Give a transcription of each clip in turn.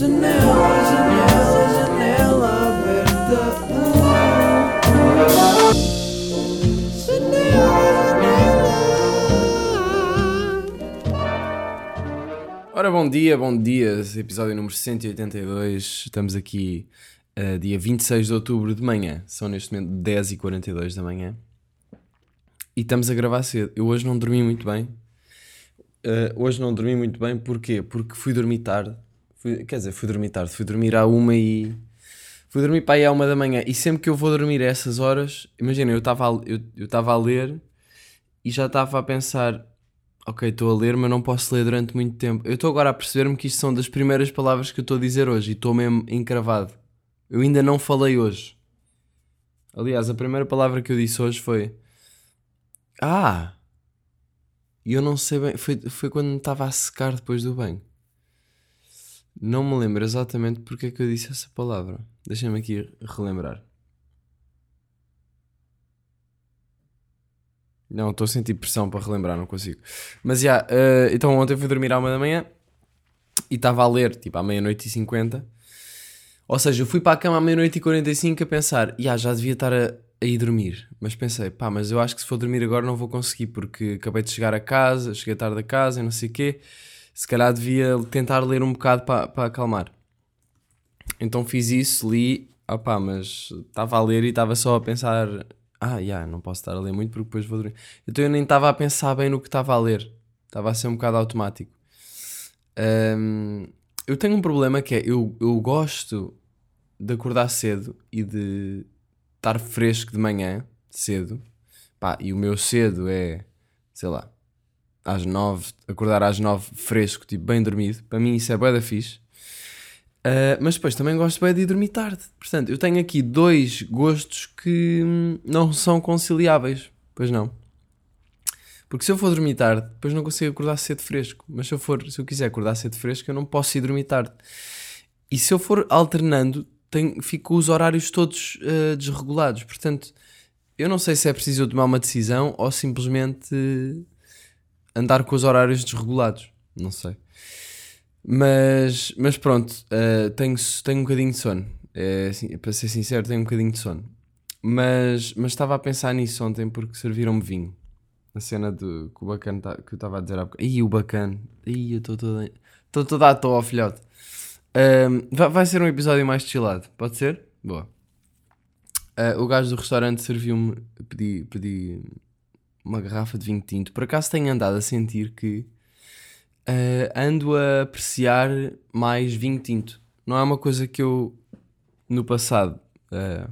Janela, janela, janela aberta. Janela. Ora, bom dia, bom dia. Episódio número 182. Estamos aqui uh, dia 26 de outubro de manhã. São neste momento 10h42 da manhã. E estamos a gravar cedo. Eu hoje não dormi muito bem. Uh, hoje não dormi muito bem, porquê? Porque fui dormir tarde. Fui, quer dizer, fui dormir tarde. Fui dormir à uma e. Fui dormir para aí à uma da manhã. E sempre que eu vou dormir a essas horas, imagina, eu estava a, eu, eu a ler e já estava a pensar: ok, estou a ler, mas não posso ler durante muito tempo. Eu estou agora a perceber-me que isto são das primeiras palavras que eu estou a dizer hoje e estou mesmo encravado. Eu ainda não falei hoje. Aliás, a primeira palavra que eu disse hoje foi ah! E eu não sei bem. Foi, foi quando me estava a secar depois do banho. Não me lembro exatamente porque é que eu disse essa palavra. Deixa-me aqui relembrar. Não, estou a sentir pressão para relembrar, não consigo. Mas já, yeah, uh, então ontem fui dormir à uma da manhã e estava a ler, tipo, à meia-noite e cinquenta. Ou seja, eu fui para a cama à meia-noite e quarenta e cinco a pensar, yeah, já devia estar a, a ir dormir. Mas pensei, pá, mas eu acho que se for dormir agora não vou conseguir, porque acabei de chegar a casa, cheguei tarde a casa e não sei o quê. Se calhar devia tentar ler um bocado para, para acalmar. Então fiz isso, li, opá, mas estava a ler e estava só a pensar, ah, já, yeah, não posso estar a ler muito porque depois vou dormir. Então eu nem estava a pensar bem no que estava a ler. Estava a ser um bocado automático. Um, eu tenho um problema que é, eu, eu gosto de acordar cedo e de estar fresco de manhã, cedo, pá, e o meu cedo é, sei lá, às nove, acordar às nove fresco, tipo, bem dormido, para mim isso é bué da fixe. Uh, mas depois também gosto bem de ir dormir tarde. Portanto, eu tenho aqui dois gostos que não são conciliáveis. Pois não. Porque se eu for dormir tarde, depois não consigo acordar cedo fresco. Mas se eu for, se eu quiser acordar cedo fresco, eu não posso ir dormir tarde. E se eu for alternando, tenho, fico os horários todos uh, desregulados. Portanto, eu não sei se é preciso tomar uma decisão ou simplesmente andar com os horários desregulados. Não sei. Mas, mas pronto, uh, tenho, tenho um bocadinho de sono. É, assim, para ser sincero, tenho um bocadinho de sono. Mas, mas estava a pensar nisso ontem porque serviram-me vinho. A cena do, que o bacana tá, que eu estava a dizer há bocado. Ih, o bacana. Ih, eu estou toda, à toa, filhote. Um, vai ser um episódio mais chillado, pode ser? Boa. Uh, o gajo do restaurante serviu-me, pedi, pedi uma garrafa de vinho tinto. Por acaso tenho andado a sentir que uh, ando a apreciar mais vinho tinto. Não é uma coisa que eu no passado uh,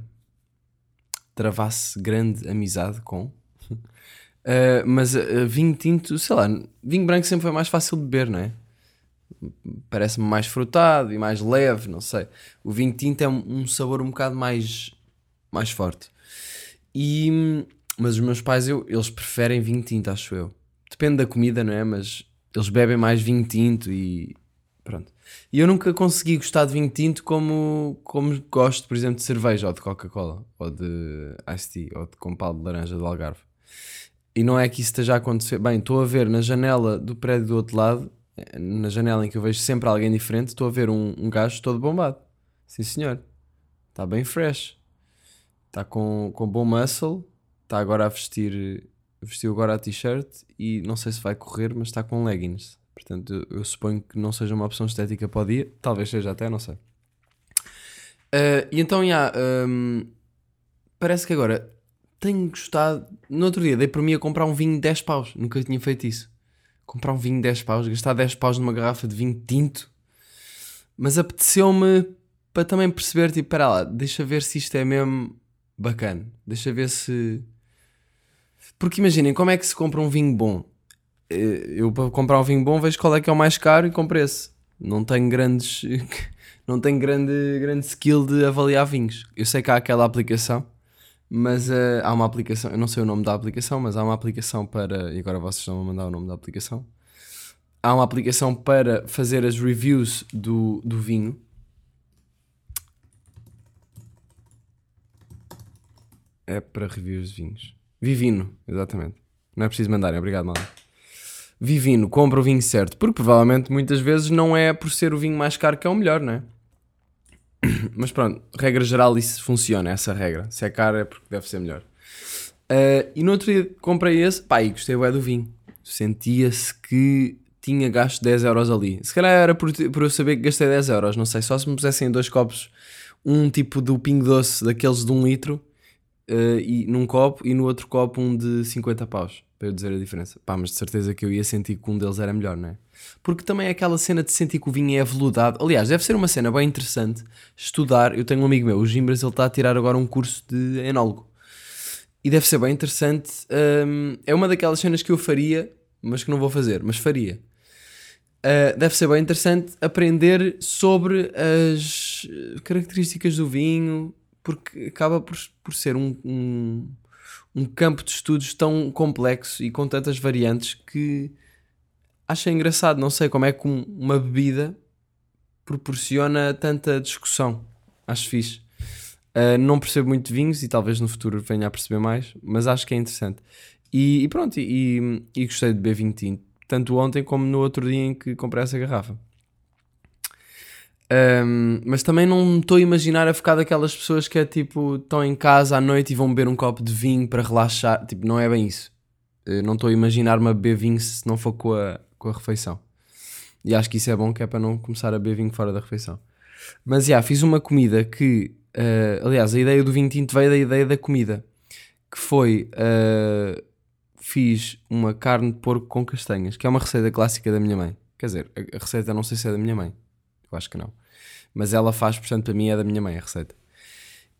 travasse grande amizade com. mas vinho tinto, sei lá, vinho branco sempre foi mais fácil de beber, não é? parece-me mais frutado e mais leve, não sei. O vinho tinto é um, um sabor um bocado mais, mais forte. E, mas os meus pais, eu, eles preferem vinho tinto, acho eu. Depende da comida, não é? Mas eles bebem mais vinho tinto e pronto. E eu nunca consegui gostar de vinho tinto como, como gosto, por exemplo, de cerveja ou de Coca-Cola ou de Ice Tea ou de compal de laranja do Algarve. E não é que isso esteja a acontecer. Bem, estou a ver na janela do prédio do outro lado na janela em que eu vejo sempre alguém diferente, estou a ver um, um gajo todo bombado. Sim, senhor. Está bem fresh. Está com, com bom muscle. Está agora a vestir. Vestiu agora a t-shirt e não sei se vai correr, mas está com leggings. Portanto, eu, eu, suponho que não seja uma opção estética para o dia. Talvez seja até, não sei. Uh, e então. Yeah, um, parece que agora tenho gostado. No outro dia dei por mim a comprar um vinho de 10 paus. Nunca tinha feito isso comprar um vinho de 10 paus, gastar 10 paus numa garrafa de vinho tinto, mas apeteceu-me para também perceber, tipo, para lá, deixa ver se isto é mesmo bacana, deixa ver se. Porque imaginem, como é que se compra um vinho bom? Eh, eu para comprar um vinho bom vejo qual é que é o mais caro e compro esse. Não tenho grandes. Não tenho grande, grande skill de avaliar vinhos. Eu sei que há aquela aplicação mas uh, há uma aplicação, eu não sei o nome da aplicação, mas há uma aplicação para. E agora vocês estão a mandar o nome da aplicação. Há uma aplicação para fazer as reviews do, do vinho. É para reviews de vinhos. Vivino, exatamente. Não é preciso mandarem, obrigado, mal. Vivino, compra o vinho certo. Porque provavelmente muitas vezes não é por ser o vinho mais caro que é o melhor, não é? Mas pronto, regra geral, isso funciona, essa regra. Se é caro é porque deve ser melhor. Uh, e no outro dia comprei esse, pá, e gostei bem do vinho. Sentia-se que tinha gasto 10 euros ali. Se calhar era por, por eu saber que gastei 10 euros, não sei. Só se me pusessem dois copos, um tipo do pingo doce, daqueles de um litro, uh, e, num copo, e no outro copo um de 50 paus, para eu dizer a diferença. Pá, mas de certeza que eu ia sentir que um deles era melhor, não é? Porque também é aquela cena de sentir que o vinho é aveludado. Aliás, deve ser uma cena bem interessante estudar. Eu tenho um amigo meu, o Gimbras, ele está a tirar agora um curso de enólogo. E deve ser bem interessante. Um, é uma daquelas cenas que eu faria, mas que não vou fazer, mas faria. Uh, deve ser bem interessante aprender sobre as características do vinho, porque acaba por, por ser um, um, um campo de estudos tão complexo e com tantas variantes que acho engraçado. Não sei como é que uma bebida proporciona tanta discussão. Acho fixe. Uh, não percebo muito vinhos e talvez no futuro venha a perceber mais, mas acho que é interessante. E, e pronto, e, e, gostei de beber vinho tinto, tanto ontem como no outro dia em que comprei essa garrafa. Um, mas também não estou a imaginar a ficar daquelas pessoas que é tipo, estão em casa à noite e vão beber um copo de vinho para relaxar. Tipo, não é bem isso. Eu não estou a imaginar-me a beber vinho se não for com a, com a refeição. E acho que isso é bom, que é para não começar a beber vinho fora da refeição. Mas já, fiz uma comida que, uh, aliás, a ideia do vinho tinto veio da ideia da comida, que foi, uh, fiz uma carne de porco com castanhas, que é uma receita clássica da minha mãe. Quer dizer, a receita não sei se é da minha mãe, eu acho que não. Mas ela faz, portanto, para mim é da minha mãe a receita.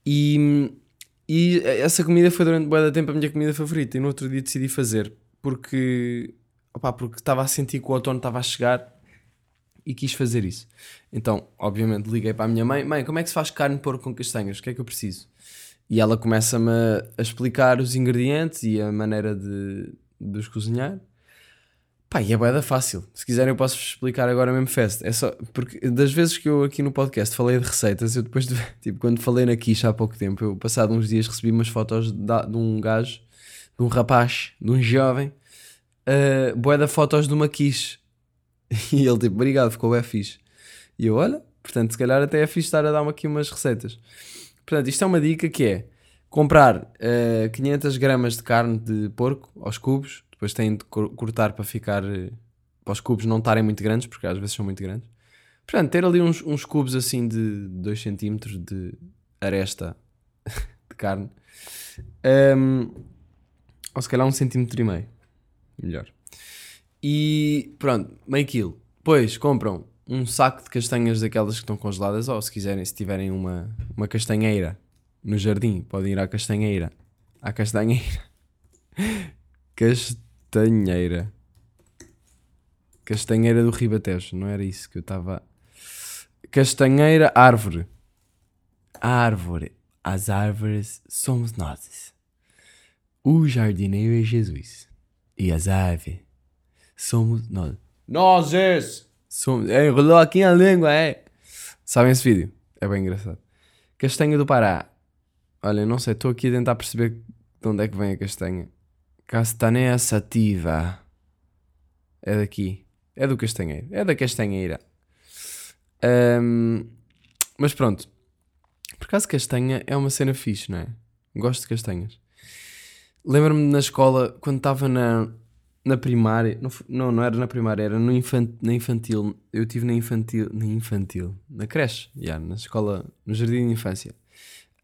E, e essa comida foi durante muito tempo a minha comida favorita. E no outro dia decidi fazer, porque opá, porque estava a sentir que o outono estava a chegar e quis fazer isso. Então, obviamente, liguei para a minha mãe: Mãe, como é que se faz carne de porco com castanhas? O que é que eu preciso? E ela começa-me a explicar os ingredientes e a maneira de, de os cozinhar. Pá, e é boeda fácil. Se quiserem, eu posso explicar agora mesmo festa. É só porque das vezes que eu aqui no podcast falei de receitas, eu depois, de, tipo, quando falei na quiche há pouco tempo, eu, passado uns dias, recebi umas fotos de, de um gajo, de um rapaz, de um jovem, uh, bué da fotos de uma quiche. E ele tipo, obrigado, ficou bem fixe. E eu, olha, portanto, se calhar até é fixe estar a dar-me aqui umas receitas. Portanto, isto é uma dica que é comprar uh, eh, 500 gramas de carne de porco aos cubos, depois têm de cortar para ficar, uh, para os cubos não estarem muito grandes, porque às vezes são muito grandes. Portanto, ter ali uns, uns cubos assim de 2 cm de aresta de carne. Um, ou se calhar um centímetro e meio melhor. E pronto, meio quilo. Depois compram um saco de castanhas daquelas que estão congeladas, ou se quiserem, se tiverem uma, uma castanheira no jardim, podem ir à castanheira. À castanheira. Castanheira. Castanheira do Ribatejo, não era isso que eu estava. Castanheira, árvore. Árvore. As árvores somos nós. O jardineiro é Jesus e as aves somos nós. Nós! Somos, é, enrolou aqui a língua, é. Sabem esse vídeo? É bem engraçado. Castanha do Pará. Olha, não sei, estou aqui a tentar perceber de onde é que vem a castanha. Castanha sativa. É daqui. É do castanheiro. É da castanheira. Um, mas pronto. Por acaso castanha é uma cena fixe, não é? Gosto de castanhas. Lembro-me na escola, quando estava na, na primária, não, não, era na primária, era no infant, na infantil. Eu estive na infantil, na infantil, na creche, yeah, na escola, no jardim de infância.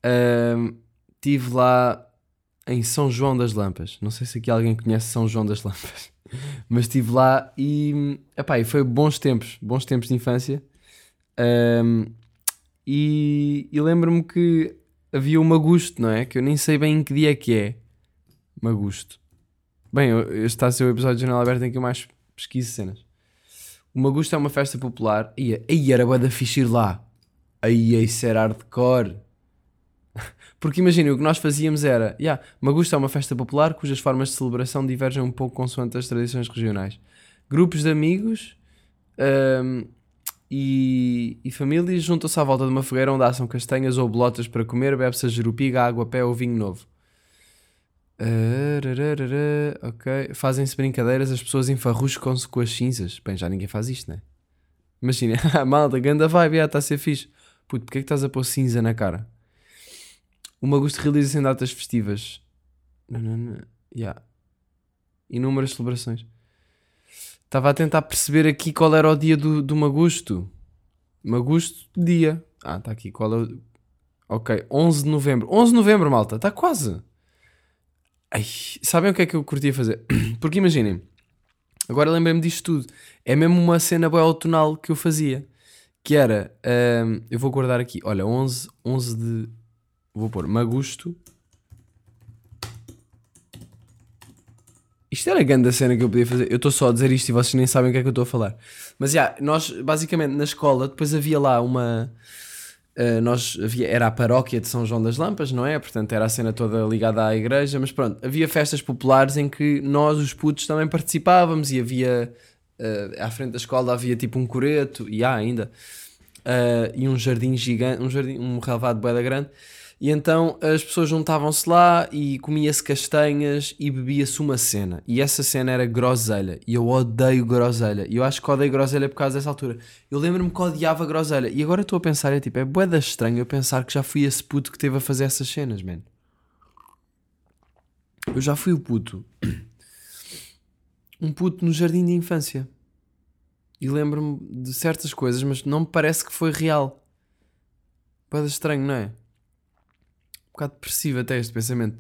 Uh, estive lá em São João das Lampas. Não sei se aqui alguém conhece São João das Lampas, mas estive lá e, epá, e foi bons tempos, bons tempos de infância. Uh, e, e lembro-me que havia o Magusto, não é? Que eu nem sei bem em que dia é que é Magusto. Bem, este está a ser o episódio de Janela Aberta em que eu mais pesquiso cenas. O Magusto é uma festa popular. E aí era bué da fixe ir lá. Aí isso era hardcore. Porque imagina, o que nós fazíamos era... Yeah, Magusto é uma festa popular cujas formas de celebração divergem um pouco consoante as tradições regionais. Grupos de amigos um, e, e famílias juntam-se à volta de uma fogueira onde assam castanhas ou bolotas para comer, bebe-se a jerupiga, água, pé ou vinho novo. Arararara, ok. Fazem-se brincadeiras, as pessoas enfarruscam-se com as cinzas. Bem, já ninguém faz isto, né? Imagina, malta, ganda vibe, está a ser fixe. Puto, porquê é que estás a pôr cinza na cara? O Magusto realiza-se em datas festivas. Não, não, não. Yeah. Inúmeras celebrações. Estava a tentar perceber aqui qual era o dia do, do Magusto. Magusto, dia. Ah, está aqui. Qual é o... Ok, 11 de novembro. 11 de novembro, malta. Está quase. Ai, sabem o que é que eu curtia fazer? Porque imaginem, agora lembrei-me disto tudo. É mesmo uma cena boa autonal que eu fazia. Que era, hum, eu vou guardar aqui, olha, 11, 11 de, vou pôr, Magusto. Isto era a grande cena que eu podia fazer. Eu estou só a dizer isto e vocês nem sabem o que é que eu estou a falar. Mas já, yeah, nós, basicamente, na escola, depois havia lá uma Uh, nós havia, era a paróquia de São João das Lampas, não é? Portanto, era a cena toda ligada à igreja, mas pronto, havia festas populares em que nós, os putos, também participávamos e havia uh, à frente da escola havia tipo um coreto, e há ainda, uh, e um jardim gigante, um jardim, um relevado boeda grande. E então as pessoas juntavam-se lá e comia-se castanhas e bebia-se uma cena. E essa cena era groselha. E eu odeio groselha. E eu acho que odeio groselha por causa dessa altura. Eu lembro-me que odiava groselha. E agora estou a pensar, é tipo, é boeda estranho eu pensar que já fui esse puto que teve a fazer essas cenas, man. Eu já fui o puto. Um puto no jardim de infância. E lembro-me de certas coisas, mas não me parece que foi real. Boeda estranho, não é? Bocado depressivo até este pensamento.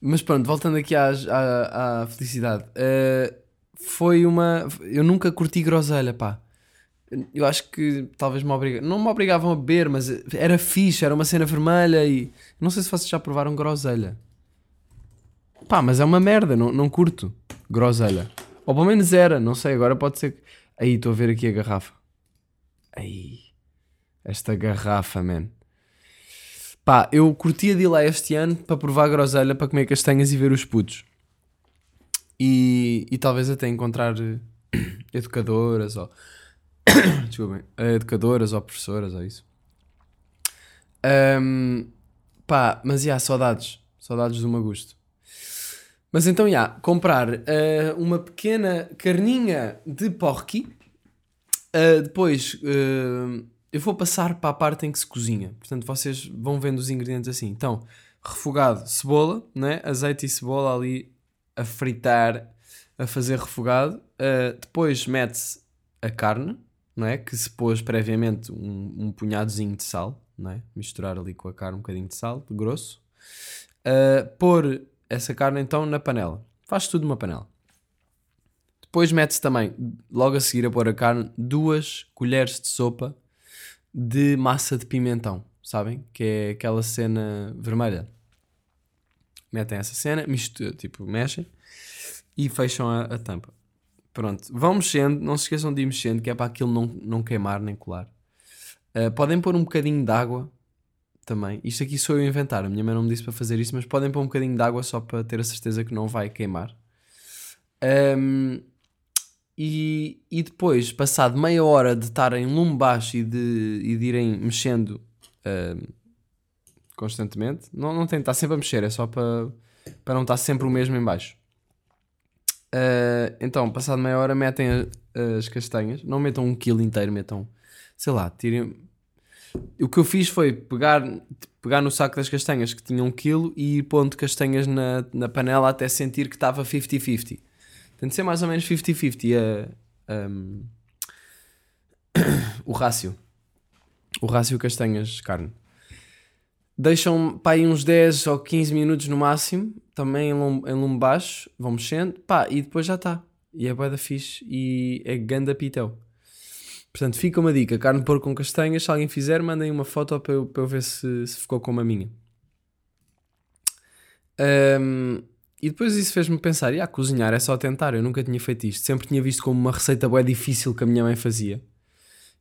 Mas pronto, voltando aqui à, à, felicidade. Uh, foi uma. Eu nunca curti groselha, pá. Eu acho que talvez me obrigavam. Não me obrigavam a beber, mas era fixe, era uma cena vermelha e. Não sei se vocês já provaram groselha. Pá, mas é uma merda, não, não curto groselha. Ou pelo menos era, não sei, agora pode ser. Aí, estou a ver aqui a garrafa. Aí. Esta garrafa, man. Pá, eu curtia de ir lá este ano para provar groselha, para comer castanhas e ver os putos. E, e talvez até encontrar eh, educadoras ou. Desculpem. Educadoras ou professoras ou isso. Um, pá, mas já, saudades. Saudades do Magusto. Mas então, já, comprar uh, uma pequena carninha de porqui. Uh, depois. Uh, eu vou passar para a parte em que se cozinha. Portanto, vocês vão vendo os ingredientes assim. Então, refogado, cebola, né? azeite e cebola ali a fritar, a fazer refogado. Uh, depois mete-se a carne, não é? que se pôs previamente um, um punhadozinho de sal, não é? misturar ali com a carne um bocadinho de sal, de grosso. Uh, pôr essa carne então na panela. Faz tudo numa panela. Depois mete-se também, logo a seguir a pôr a carne, duas colheres de sopa de massa de pimentão, sabem? Que é aquela cena vermelha. Metem essa cena, misturam, tipo, mexem e fecham a, a, tampa. Pronto, vão mexendo, não se esqueçam de ir mexendo, que é para aquilo não, não queimar nem colar. Uh, podem pôr um bocadinho de água também. Isto aqui sou eu a inventar, a minha mãe não me disse para fazer isso, mas podem pôr um bocadinho de água só para ter a certeza que não vai queimar. Um, e, e depois, passado meia hora de estar em lume baixo e de, e de irem mexendo uh, constantemente, não, não tem de estar sempre a mexer, é só para, para não estar sempre o mesmo em baixo. Uh, então, passado meia hora, metem a, as castanhas, não metam um quilo inteiro, metam, sei lá, tirem. O que eu fiz foi pegar, pegar no saco das castanhas que tinha um quilo e ir pondo castanhas na, na panela até sentir que estava 50-50. Tem de ser mais ou menos 50-50 um, o rácio. O rácio castanhas-carne. Deixam pá, aí uns 10 ou 15 minutos no máximo, também em lume, em lume baixo, vão mexendo, pá, e depois já está. E é boa da fixe e é ganda pitel. Portanto, fica uma dica: carne porco com castanhas. Se alguém fizer, mandem uma foto para eu, para eu ver se, se ficou como a minha. Um, e depois isso fez-me pensar, ah, cozinhar é só tentar, eu nunca tinha feito isto. Sempre tinha visto como uma receita bem difícil que a minha mãe fazia.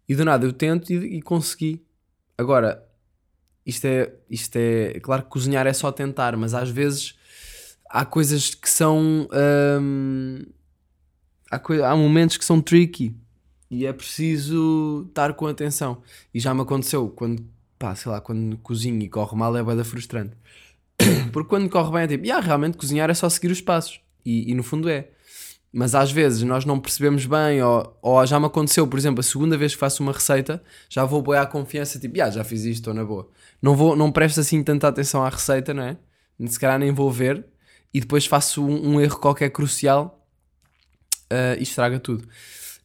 E do nada eu tento e, e consegui. Agora, isto é, isto é... Claro que cozinhar é só tentar, mas às vezes há coisas que são... Hum, há, co há momentos que são tricky. E é preciso estar com atenção. E já me aconteceu quando, pá, sei lá, quando cozinho e corre mal é bada frustrante. Porque quando corre bem é tipo, yeah, realmente cozinhar é só seguir os passos. E, e no fundo é. Mas às vezes nós não percebemos bem, ou, ou já me aconteceu, por exemplo, a segunda vez que faço uma receita, já vou boiar a confiança, tipo, yeah, já fiz isto, estou na boa. Não, vou, não presto assim tanta atenção à receita, não é? Se calhar nem vou ver, e depois faço um, um erro qualquer crucial uh, e estraga tudo.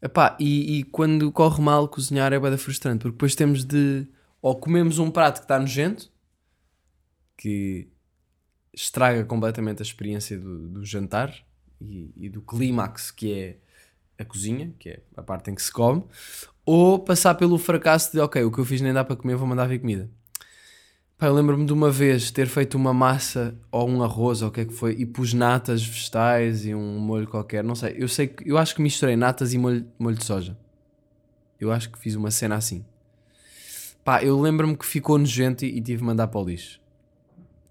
Epá, e, e quando corre mal cozinhar é bem frustrante, porque depois temos de. Ou comemos um prato que está nojento, que estraga completamente a experiência do, do jantar e, e, do clímax que é a cozinha, que é a parte em que se come, ou passar pelo fracasso de ok, o que eu fiz nem dá para comer, vou mandar vir comida. Pá, eu lembro-me de uma vez ter feito uma massa ou um arroz ou o que é que foi e pus natas vegetais e um molho qualquer, não sei. Eu sei que eu acho que misturei natas e molho, molho de soja. Eu acho que fiz uma cena assim. Pá, eu lembro-me que ficou nojento e, e tive de mandar para o lixo.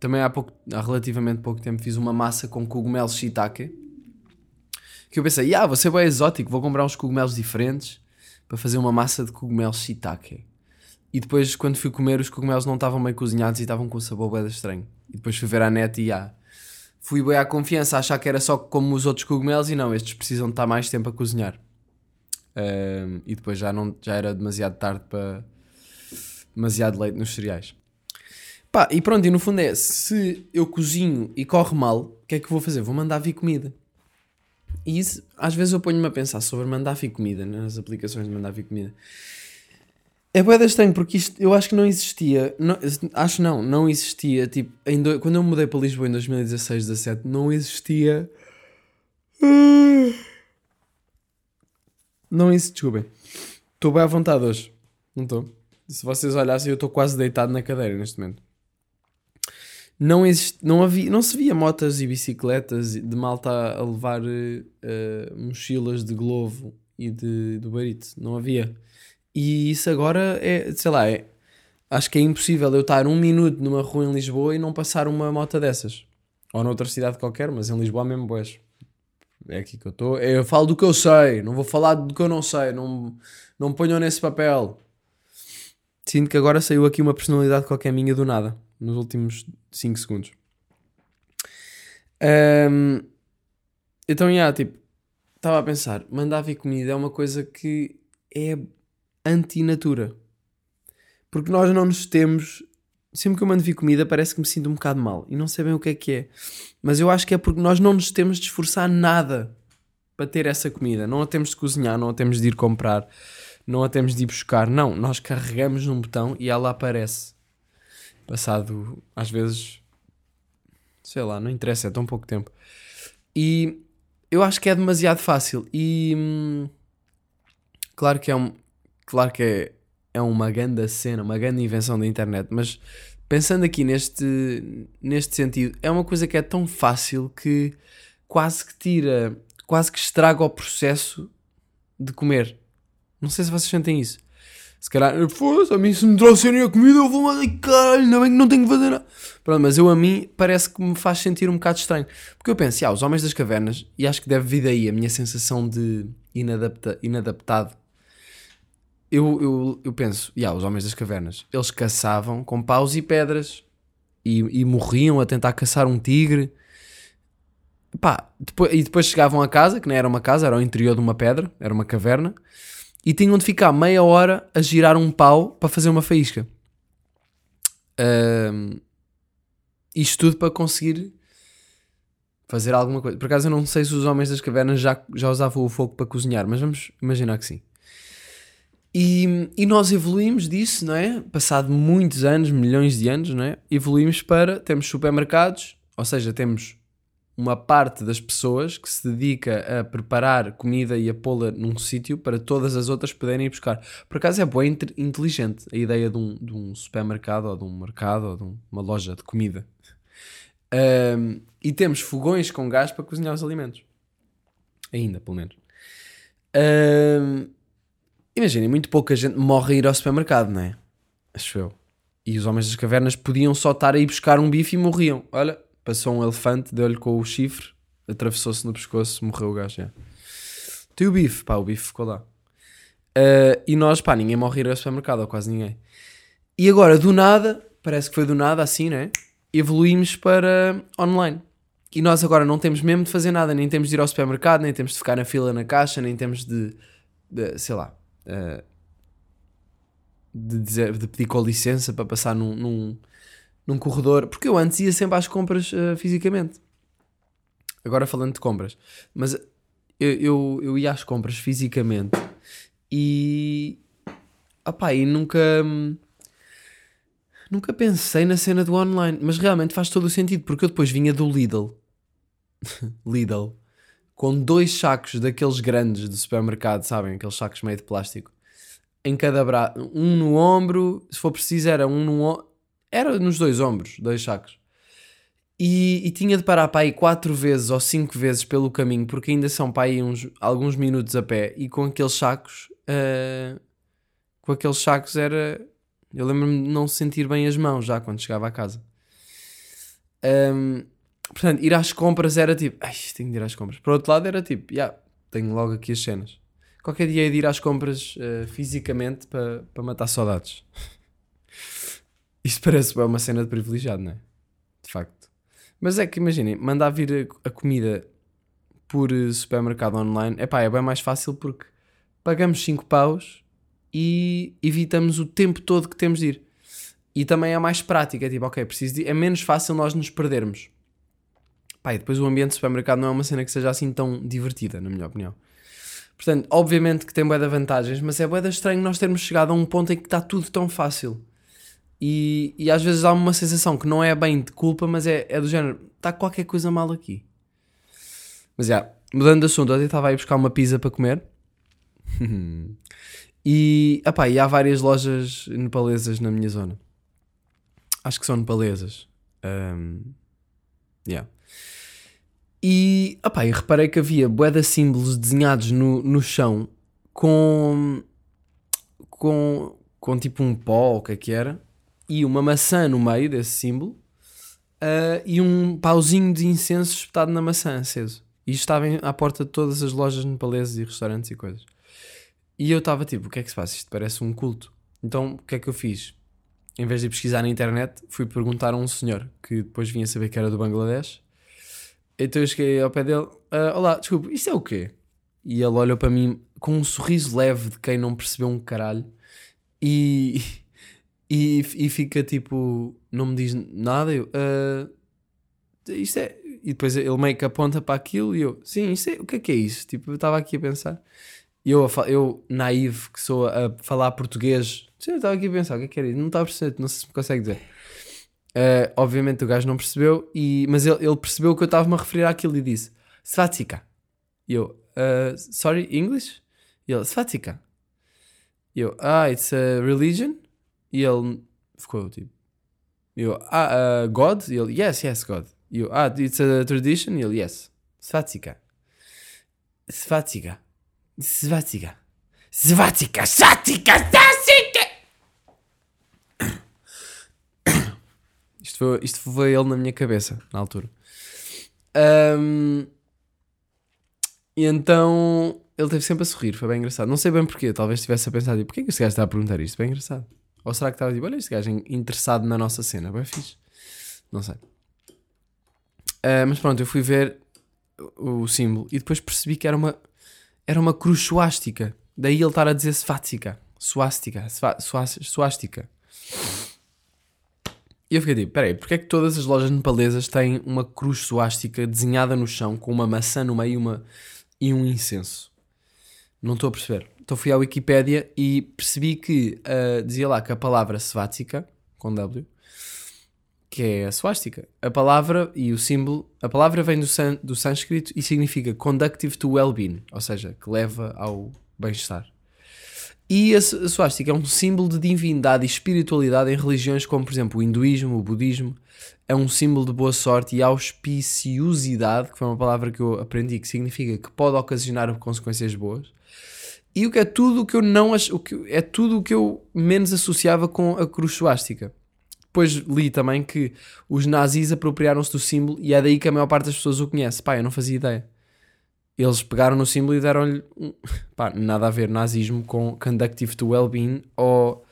Também há, pouco, há relativamente pouco tempo fiz uma massa com cogumelos shiitake. Que eu pensei, ah, vou ser bem exótico, vou comprar uns cogumelos diferentes para fazer uma massa de cogumelos shiitake. E depois, quando fui comer, os cogumelos não estavam meio cozinhados e estavam com um sabor bem estranho. E depois fui ver a net e ah, fui bem à confiança, a achar que era só como os outros cogumelos e não, estes precisam de estar mais tempo a cozinhar. Um, e depois já, não, já era demasiado tarde para demasiado leite nos cereais. Pá, e pronto, e no fundo é, se eu cozinho e corre mal, o que é que vou fazer? Vou mandar vir comida. E isso, às vezes eu ponho-me a pensar sobre mandar vir comida, né, nas aplicações de mandar vir comida. É boeda estranho porque isto eu acho que não existia. Não, acho não, não existia. Tipo, do, quando eu mudei para Lisboa em 2016, 17, não existia. Não existe, desculpem. Estou bem à vontade hoje. Não estou. Se vocês olhassem, eu estou quase deitado na cadeira neste momento. Não, existe, não, havia, não se via motas e bicicletas de malta a levar uh, mochilas de Glovo e de, do Barito. Não havia. E isso agora é, sei lá, é, acho que é impossível eu estar um minuto numa rua em Lisboa e não passar uma moto dessas. Ou noutra cidade qualquer, mas em Lisboa mesmo boas. É aqui que eu estou. Eu falo do que eu sei, não vou falar do que eu não sei. Não, não ponham nesse papel. Sinto que agora saiu aqui uma personalidade qualquer minha do nada, nos últimos 5 segundos. Um, então, já, yeah, tipo, estava a pensar, mandar vir comida é uma coisa que é anti-natura. Porque nós não nos temos. Sempre que eu mando vir comida, parece que me sinto um bocado mal e não sei bem o que é que é. Mas eu acho que é porque nós não nos temos de esforçar nada para ter essa comida. Não a temos de cozinhar, não a temos de ir comprar, não a temos de ir buscar. Não, nós carregamos num botão e ela aparece. Passado, às vezes, sei lá, não interessa, é tão pouco tempo. E eu acho que é demasiado fácil. E hum, claro que é um, claro que é, é uma grande cena, uma grande invenção da internet, mas pensando aqui neste, neste sentido, é uma coisa que é tão fácil que quase que tira, quase que estraga o processo de comer. Não sei se vocês sentem isso. Se calhar, foda-se, a mim se me trouxerem a comida eu vou mandar, caralho, ainda bem que não tenho que fazer nada. Pronto, mas eu a mim parece que me faz sentir um bocado estranho. Porque eu penso, ah, os homens das cavernas, e acho que deve vir daí a minha sensação de inadapta, inadaptado eu, eu, eu penso, yeah, os homens das cavernas, eles caçavam com paus e pedras e, e morriam a tentar caçar um tigre. Pá, depois, e depois chegavam a casa, que não era uma casa, era o interior de uma pedra, era uma caverna, e tinham de ficar meia hora a girar um pau para fazer uma faísca. Um, isto tudo para conseguir fazer alguma coisa. Por acaso eu não sei se os homens das cavernas já, já usavam o fogo para cozinhar, mas vamos imaginar que sim. E, e nós evoluímos disso, não é? Passado muitos anos, milhões de anos, não é? Evoluímos para. Temos supermercados, ou seja, temos uma parte das pessoas que se dedica a preparar comida e a pô-la num sítio para todas as outras poderem ir buscar. Por acaso é bem inteligente a ideia de um, de um supermercado ou de um mercado ou de uma loja de comida. Um, e temos fogões com gás para cozinhar os alimentos. Ainda, pelo menos. Um, Imaginem, muito pouca gente morre a ir ao supermercado, não é? Acho eu. E os homens das cavernas podiam só estar a ir buscar um bife e morriam. Olha, passou um elefante, deu-lhe com o chifre, atravessou-se no pescoço, morreu o gajo. Tem o bife, pá, o bife ficou lá. Uh, e nós, pá, ninguém morre ir ao supermercado, ou quase ninguém. E agora, do nada, parece que foi do nada assim, não é? evoluímos para online. E nós agora não temos mesmo de fazer nada, nem temos de ir ao supermercado, nem temos de ficar na fila na caixa, nem temos de, de sei lá, uh, de, dizer, de pedir com licença para passar num, num, num, corredor. Porque eu antes ia sempre às compras uh, fisicamente. Agora falando de compras. Mas eu, eu, eu ia às compras fisicamente e. Opá, e nunca. Nunca pensei na cena do online, mas realmente faz todo o sentido, porque eu depois vinha do Lidl Lidl, com dois sacos daqueles grandes do supermercado, sabem? Aqueles sacos meio de plástico. Em cada braço, um no ombro, se for preciso, era um no Era nos dois ombros, dois sacos. E, e, tinha de parar para aí quatro vezes ou cinco vezes pelo caminho, porque ainda são para aí uns, alguns minutos a pé. E com aqueles sacos, uh, com aqueles sacos era. Eu lembro-me de não sentir bem as mãos já quando chegava a casa. Um, Portanto, ir às compras era tipo, ai, tenho de ir às compras. Por outro lado, era tipo, já, yeah, tenho logo aqui as cenas. Qualquer dia é de ir às compras uh, fisicamente para pa matar saudades. Isto parece uma cena de privilegiado, não é? De facto. Mas é que imaginem, mandar vir a, a comida por uh, supermercado online, epá, é bem mais fácil porque pagamos 5 paus e evitamos o tempo todo que temos de ir. E também é mais prática, é tipo, ok, preciso de... é menos fácil nós nos perdermos. Pá, e depois o ambiente do supermercado não é uma cena que seja assim tão divertida, na minha opinião. Portanto, obviamente que tem bué de vantagens, mas é bué de estranho nós termos chegado a um ponto em que está tudo tão fácil. E, e às vezes há uma sensação que não é bem de culpa, mas é, é do género, está qualquer coisa mal aqui. Mas já, mudando de assunto, eu estava a ir buscar uma pizza para comer. e, apá, e há várias lojas nepalesas na minha zona. Acho que são nepalesas. Um, yeah. E, opa, eu reparei que havia bué de símbolos desenhados no, no chão com, com, com tipo um pó, o que é que era, e uma maçã no meio desse símbolo uh, e um pauzinho de incenso espetado na maçã aceso. E estava à porta de todas as lojas nepalesas e restaurantes e coisas. E eu estava tipo, o que é que se passa? Isto parece um culto. Então, o que é que eu fiz? Em vez de pesquisar na internet, fui perguntar a um senhor que depois vinha saber que era do Bangladesh então eu cheguei ao pé dele: ah, Olá, desculpa, isto é o quê? E ele olhou para mim com um sorriso leve de quem não percebeu um caralho e, e, e fica tipo, não me diz nada. Eu, uh, isto é. E depois ele meio que aponta para aquilo e eu, sim, isto é, o que é que é isso? Tipo, eu estava aqui a pensar. Eu, eu, naivo, que sou a falar português, eu estava aqui a pensar, o que é que era? Não estava a perceber, não sei se me consegue dizer. Uh, obviamente o gajo não percebeu, e, mas ele, ele percebeu que eu estava-me a referir àquilo e disse Svatika. E eu, uh, sorry, English? E ele, Svatika. E eu, ah, it's a religion? E ele ficou tipo, eu, ah, uh, God? E ele, yes, yes, God. E eu, ah, it's a tradition? E ele, yes. Svatika. Svatika. Svatika. Svatika. Svatika. Svatika. Isto foi, isto foi ele na minha cabeça, na altura. Um, e então ele teve sempre a sorrir, foi bem engraçado. Não sei bem porquê, talvez estivesse a pensar, tipo, porquê que este gajo está a perguntar isto? Bem engraçado. Ou será que estava tipo, olha, este gajo interessado na nossa cena, bem fixe. Não sei. Uh, mas pronto, eu fui ver o, o, símbolo e depois percebi que era uma, era uma cruz suástica. Daí ele estar a dizer svastika. Suástica. Suástica. E eu fiquei tipo, peraí, porque é que todas as lojas nepalesas têm uma cruz suástica desenhada no chão com uma maçã no meio e, uma, e um incenso? Não estou a perceber. Então fui à Wikipédia e percebi que uh, dizia lá que a palavra svastika, com W, que é a suástica, a palavra e o símbolo, a palavra vem do, san, do sânscrito e significa conductive to well-being, ou seja, que leva ao bem-estar. E a, suástica é um símbolo de divindade e espiritualidade em religiões como, por exemplo, o hinduísmo, o budismo. É um símbolo de boa sorte e auspiciosidade, que foi uma palavra que eu aprendi, que significa que pode ocasionar consequências boas. E o que é tudo o que eu não o que é tudo o que eu menos associava com a cruz suástica. Depois li também que os nazis apropriaram-se do símbolo e é daí que a maior parte das pessoas o conhece. Pá, eu não fazia ideia eles pegaram no símbolo e deram-lhe nada a ver nazismo com conductive to well-being ou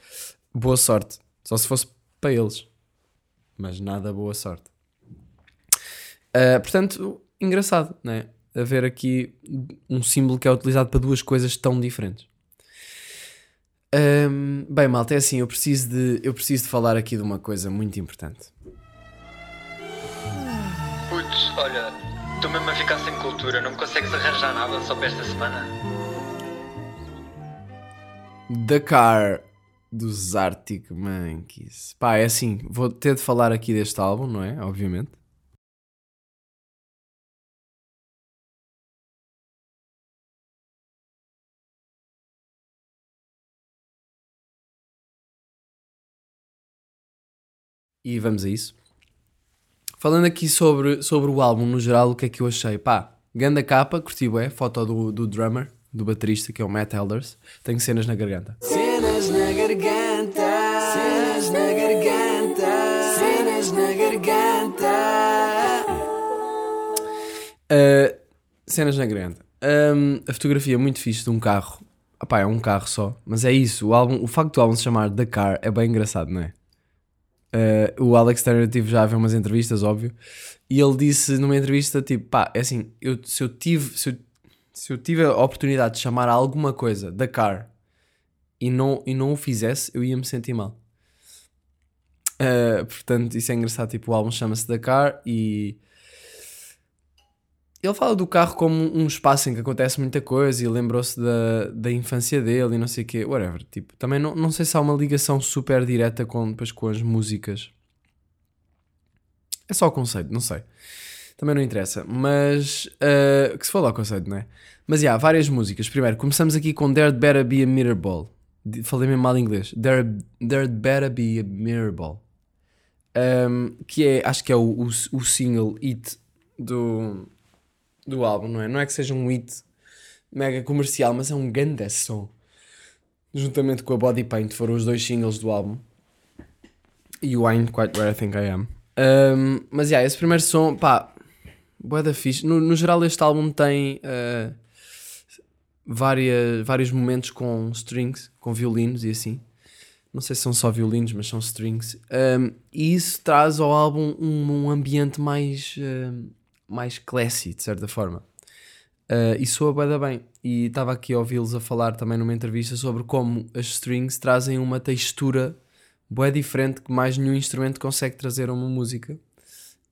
boa sorte. Só se fosse para eles. mas nada boa sorte. Uh, portanto, engraçado, né? Haver aqui um símbolo que é utilizado para duas coisas tão diferentes. Bem, malta, é assim, eu preciso, de, eu preciso de falar aqui de uma coisa muito importante. Putz, olha, estou mesmo a ficar sem cultura, não me consegues arranjar nada só para esta semana? Dakar dos Arctic Monkeys. Pá, é assim, vou ter de falar aqui deste álbum, não é? Obviamente. E vamos a isso. Falando aqui sobre, sobre o álbum no geral, o que é que eu achei? Pá, ganda capa, curti é foto do, do drummer, do baterista, que é o Matt Elders. Tenho cenas na garganta. Cenas na garganta, cenas na garganta, cenas na garganta. Uh, cenas na garganta. Um, a fotografia é muito fixe de um carro. Epá, é um carro só. Mas é isso, o, álbum, o facto do álbum se chamar The Car é bem engraçado, não é? Uh, o Alex Turner tive já a ver umas entrevistas, óbvio, e ele disse numa entrevista, tipo, pá, é assim, eu, se eu tive, se eu, se eu tive a oportunidade de chamar alguma coisa da Car e não, e não o fizesse, eu ia me sentir mal. Uh, portanto, isso é engraçado, tipo, o álbum chama-se Dakar e ele fala do carro como um espaço em que acontece muita coisa e lembrou-se da, da infância dele e não sei o quê, whatever. Tipo, também não, não sei se há uma ligação super direta com, depois, com as músicas. É só o conceito, não sei. Também não interessa. Mas. Uh, que se fala o conceito, não é? Mas, já, yeah, várias músicas. Primeiro, começamos aqui com There'd Better Be a Mirror Ball. Falei mesmo mal em inglês. There, there'd Better Be a Mirror Ball. Um, que é, acho que é o, o, o single hit do, do álbum, não é? Não é que seja um hit mega comercial, mas é um grande som. Juntamente com a Body Paint foram os dois singles do álbum. E o I'm Quite Where I Think I Am. Um, mas, yeah, esse primeiro som, pá, boa da fixe. No, no, geral este álbum tem uh, várias, vários momentos com strings, com violinos e assim. Não sei se são só violinos, mas são strings. Um, e isso traz ao álbum um, um ambiente mais... Uh, mais classy, de certa forma. Uh, e soa bem, bem. E estava aqui a ouvi-los a falar também numa entrevista sobre como as strings trazem uma textura bem diferente que mais nenhum instrumento consegue trazer a uma música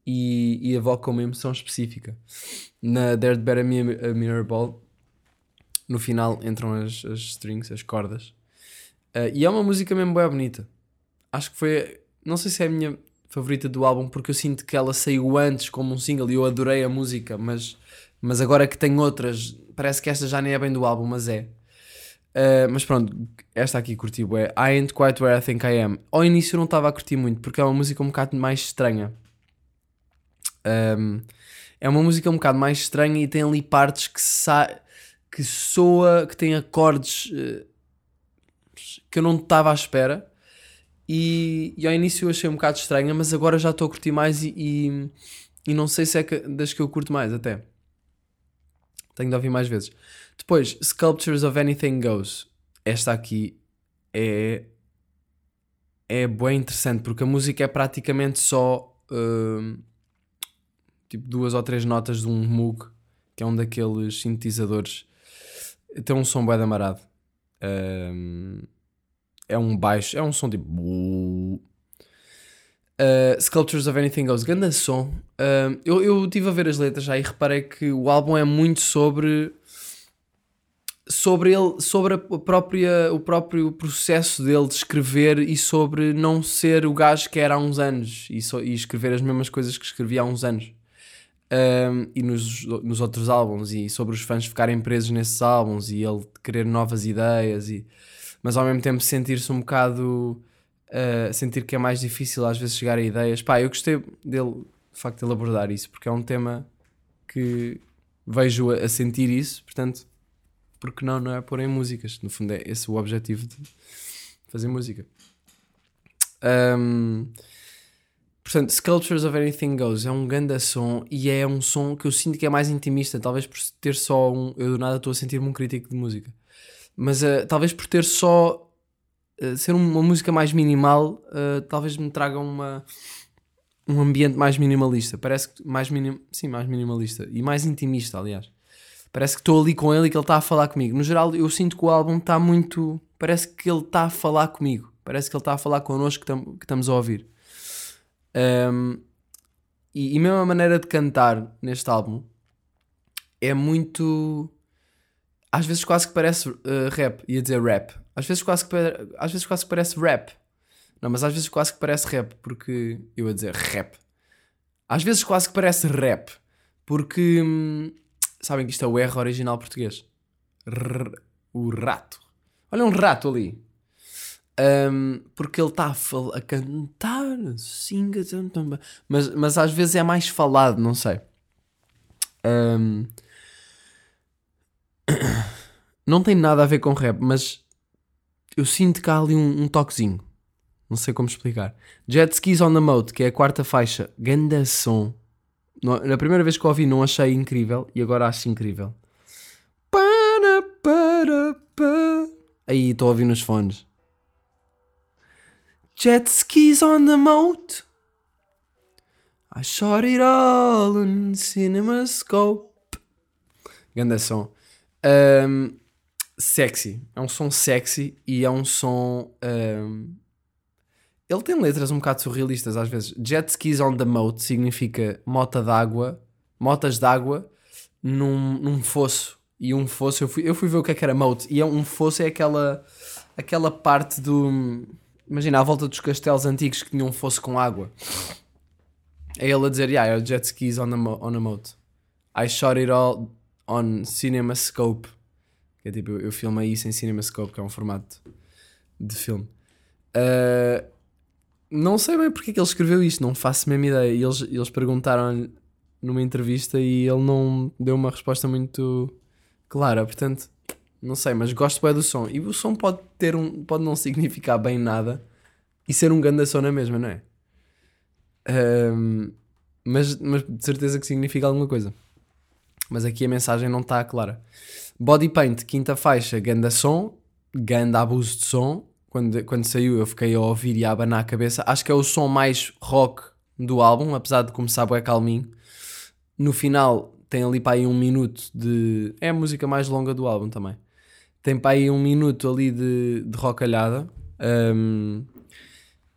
e, e evoca uma emoção específica. Na There'd Better a Mirror Ball, no final entram as, as strings, as cordas, uh, e é uma música mesmo bem bonita. Acho que foi, não sei se é a minha favorita do álbum porque eu sinto que ela saiu antes como um single e eu adorei a música, mas, mas agora que tem outras, parece que esta já nem é bem do álbum, mas é. Uh, mas pronto, esta aqui curti é I Ain't Quite Where I Think I Am. Ao início eu não estava a curtir muito porque é uma música um bocado mais estranha. Um, é uma música um bocado mais estranha e tem ali partes que, sa que soa, que tem acordes uh, que eu não estava à espera. E, e, ao início eu achei um bocado estranha, mas agora já estou a curtir mais e, e, e, não sei se é das que eu curto mais até. Tenho de ouvir mais vezes. Depois, Sculptures of Anything Goes. Esta aqui é. É bem interessante porque a música é praticamente só. Uh, tipo duas ou três notas de um Moog, que é um daqueles sintetizadores. Tem um som bem amarado. É um baixo, é um som tipo. Uh, Sculptures of Anything Goes, grande som. Uh, eu, estive a ver as letras já e reparei que o álbum é muito sobre. Sobre ele, sobre a própria, o próprio processo dele de escrever e sobre não ser o gajo que era há uns anos e, so, e escrever as mesmas coisas que escrevia há uns anos. E nos, nos outros álbuns, e sobre os fãs ficarem presos nesses álbuns e ele querer novas ideias e mas ao mesmo tempo sentir-se um bocado. Uh, sentir que é mais difícil às vezes chegar a ideias. Pá, eu gostei dele, de facto, ele abordar isso, porque é um tema que vejo a, a sentir isso, portanto, porque não, não é pôr em músicas? No fundo, é esse o objetivo de fazer música. Um, portanto, Sculptures of Anything Goes é um grande som e é um som que eu sinto que é mais intimista, talvez por ter só um. Eu do nada estou a sentir-me um crítico de música. Mas uh, talvez por ter só uh, ser uma música mais minimal, uh, talvez me traga uma, um ambiente mais minimalista. Parece que mais minim, sim, mais minimalista e mais intimista, aliás. Parece que estou ali com ele e que ele está a falar comigo. No geral, eu sinto que o álbum está muito. Parece que ele está a falar comigo. Parece que ele está a falar connosco que, tam, que estamos a ouvir. Um, e, e mesmo a maneira de cantar neste álbum é muito. Às vezes quase que parece uh, rap. Ia dizer rap. Às vezes, quase que, às vezes quase que parece rap. Não, mas às vezes quase que parece rap. Porque. Eu ia dizer rap. Às vezes quase que parece rap. Porque. Hum, sabem que isto é o R original português. R o rato. Olha um rato ali. Um, porque ele está a, a, cantar assim, mas, mas às vezes é mais falado, não sei. Um, não tem nada a ver com rap, mas eu sinto que há ali um, um toquezinho. Não sei como explicar. Jet Skis on the Mode, que é a quarta faixa, ganda som. Na primeira vez que ouvi não achei incrível e agora acho incrível. Para, para, para. Aí estou a ouvir nos fones. Jet skis on the moat. I shot it all on CinemaScope. Ganda som. Um, sexy. É um som sexy e é um som. Um, ele tem letras um bocado surrealistas às vezes. Jet skis on the moat significa mota d'água, motas d'água num, num fosso. E um fosso, eu fui, eu fui ver o que é que era moat. E é, um fosso é aquela, aquela parte do Imagina, à volta dos castelos antigos que tinham um fosso com água. É ele a dizer, yeah, jet skis on a, on a moat. I shot it all on CinemaScope. Que é tipo, eu, eu filmei isso em CinemaScope, que é um formato de filme. Uh, não sei bem porque é que ele escreveu isto, não faço a mesma ideia. E eles, eles perguntaram-lhe numa entrevista e ele não deu uma resposta muito clara. Portanto, não sei, mas gosto bem do som. E o som pode ter um. pode não significar bem nada e ser um ganda som na mesma, não é? Um, mas, mas de certeza que significa alguma coisa. Mas aqui a mensagem não está clara. Body Paint, quinta faixa, ganda som, ganda abuso de som. Quando, quando saiu eu fiquei a ouvir e a abanar a cabeça. Acho que é o som mais rock do álbum, apesar de começar bem calminho. No final tem ali para aí um minuto de. É a música mais longa do álbum também tem para aí um minuto ali de, de rocalhada. Um,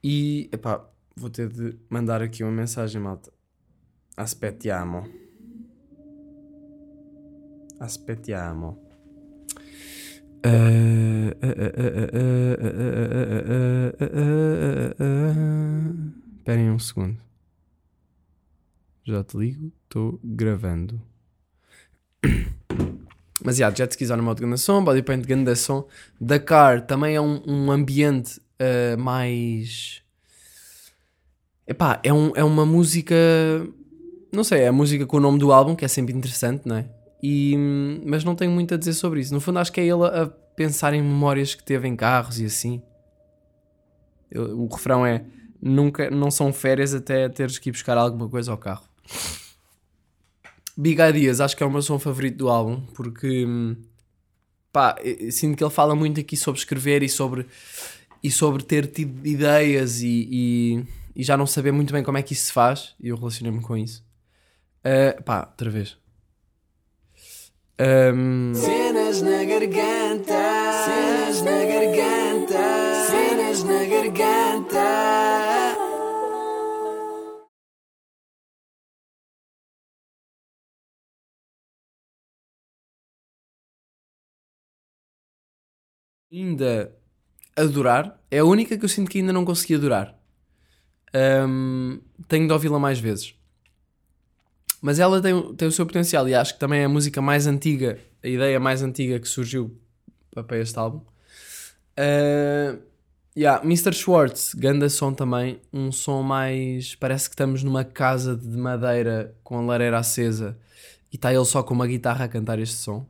e, epá, vou ter de mandar aqui uma mensagem, malta. Aspettiamo. Aspettiamo. Esperem um segundo. Já te ligo, estou gravando. Mas, yeah, jet skis on de grande som, body paint de grande som. Dakar também é um, um ambiente uh, mais... Epá, é, um, é uma música... Não sei, é a música com o nome do álbum, que é sempre interessante, não é? E, mas não tenho muito a dizer sobre isso. No fundo, acho que é ele a pensar em memórias que teve em carros e assim. o refrão é: nunca, não são férias até teres que ir buscar alguma coisa ao carro. Big Ideas acho que é o meu som favorito do álbum porque pá, sinto que ele fala muito aqui sobre escrever e sobre, e sobre ter tido ideias e, e, e já não saber muito bem como é que isso se faz e eu relacionei-me com isso. Uh, pá, outra vez. Um... Cenas na garganta, cenas na garganta, cenas na garganta. ainda adorar. É a única que eu sinto que ainda não consegui adorar. Um, tenho de ouvi-la mais vezes. Mas ela tem, tem o seu potencial e acho que também é a música mais antiga, a ideia mais antiga que surgiu para este álbum. Uh, yeah, Mr. Schwartz, ganda som também, um som mais. Parece que estamos numa casa de madeira com a lareira acesa e está ele só com uma guitarra a cantar este som.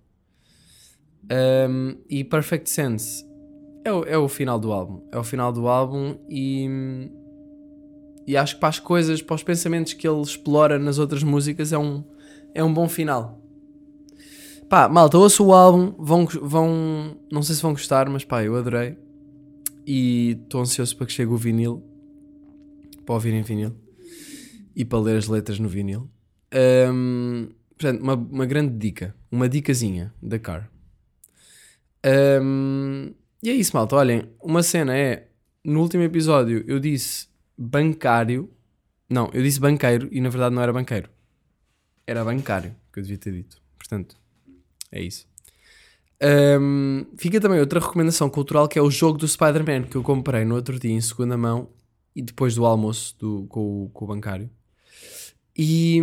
Um, e Perfect Sense é o, é o final do álbum. É o final do álbum e, e acho que para as coisas, para os pensamentos que ele explora nas outras músicas, é um, é um bom final. Pá, malta, ouço o álbum, vão, vão. Não sei se vão gostar, mas pá, eu adorei. E estou ansioso para que chegue o vinil. Para ouvir em vinil. e para ler as letras no vinil. Um, portanto, uma, uma grande dica, uma dicasinha da Car. Um, e é isso, malta. Olhem, uma cena é. No último episódio eu disse bancário. Não, eu disse banqueiro e na verdade não era banqueiro. Era bancário que eu devia ter dito. Portanto, é isso. Um, fica também outra recomendação cultural que é o jogo do Spider-Man que eu comprei no outro dia em segunda mão e depois do almoço do, com, o, com o bancário. E,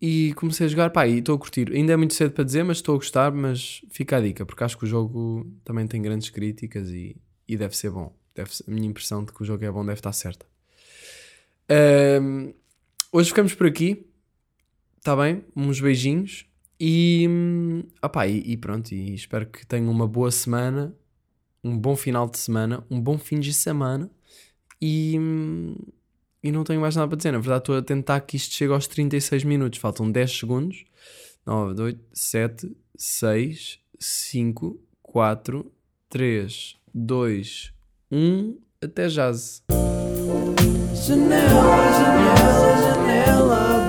e comecei a jogar, pá, e estou a curtir. Ainda é muito cedo para dizer, mas estou a gostar. Mas fica a dica, porque acho que o jogo também tem grandes críticas e, e deve ser bom. Deve ser, a minha impressão de que o jogo é bom deve estar certa. Um, hoje ficamos por aqui. Está bem? Uns beijinhos. E, opá, e, e pronto. E espero que tenham uma boa semana. Um bom final de semana. Um bom fim de semana. E, e não tenho mais nada para dizer. Na verdade, estou a tentar que isto chegue aos 36 minutos. Faltam 10 segundos. 9, 8, 7, 6, 5, 4, 3, 2, 1. Até jazz. Janela, janela, janela.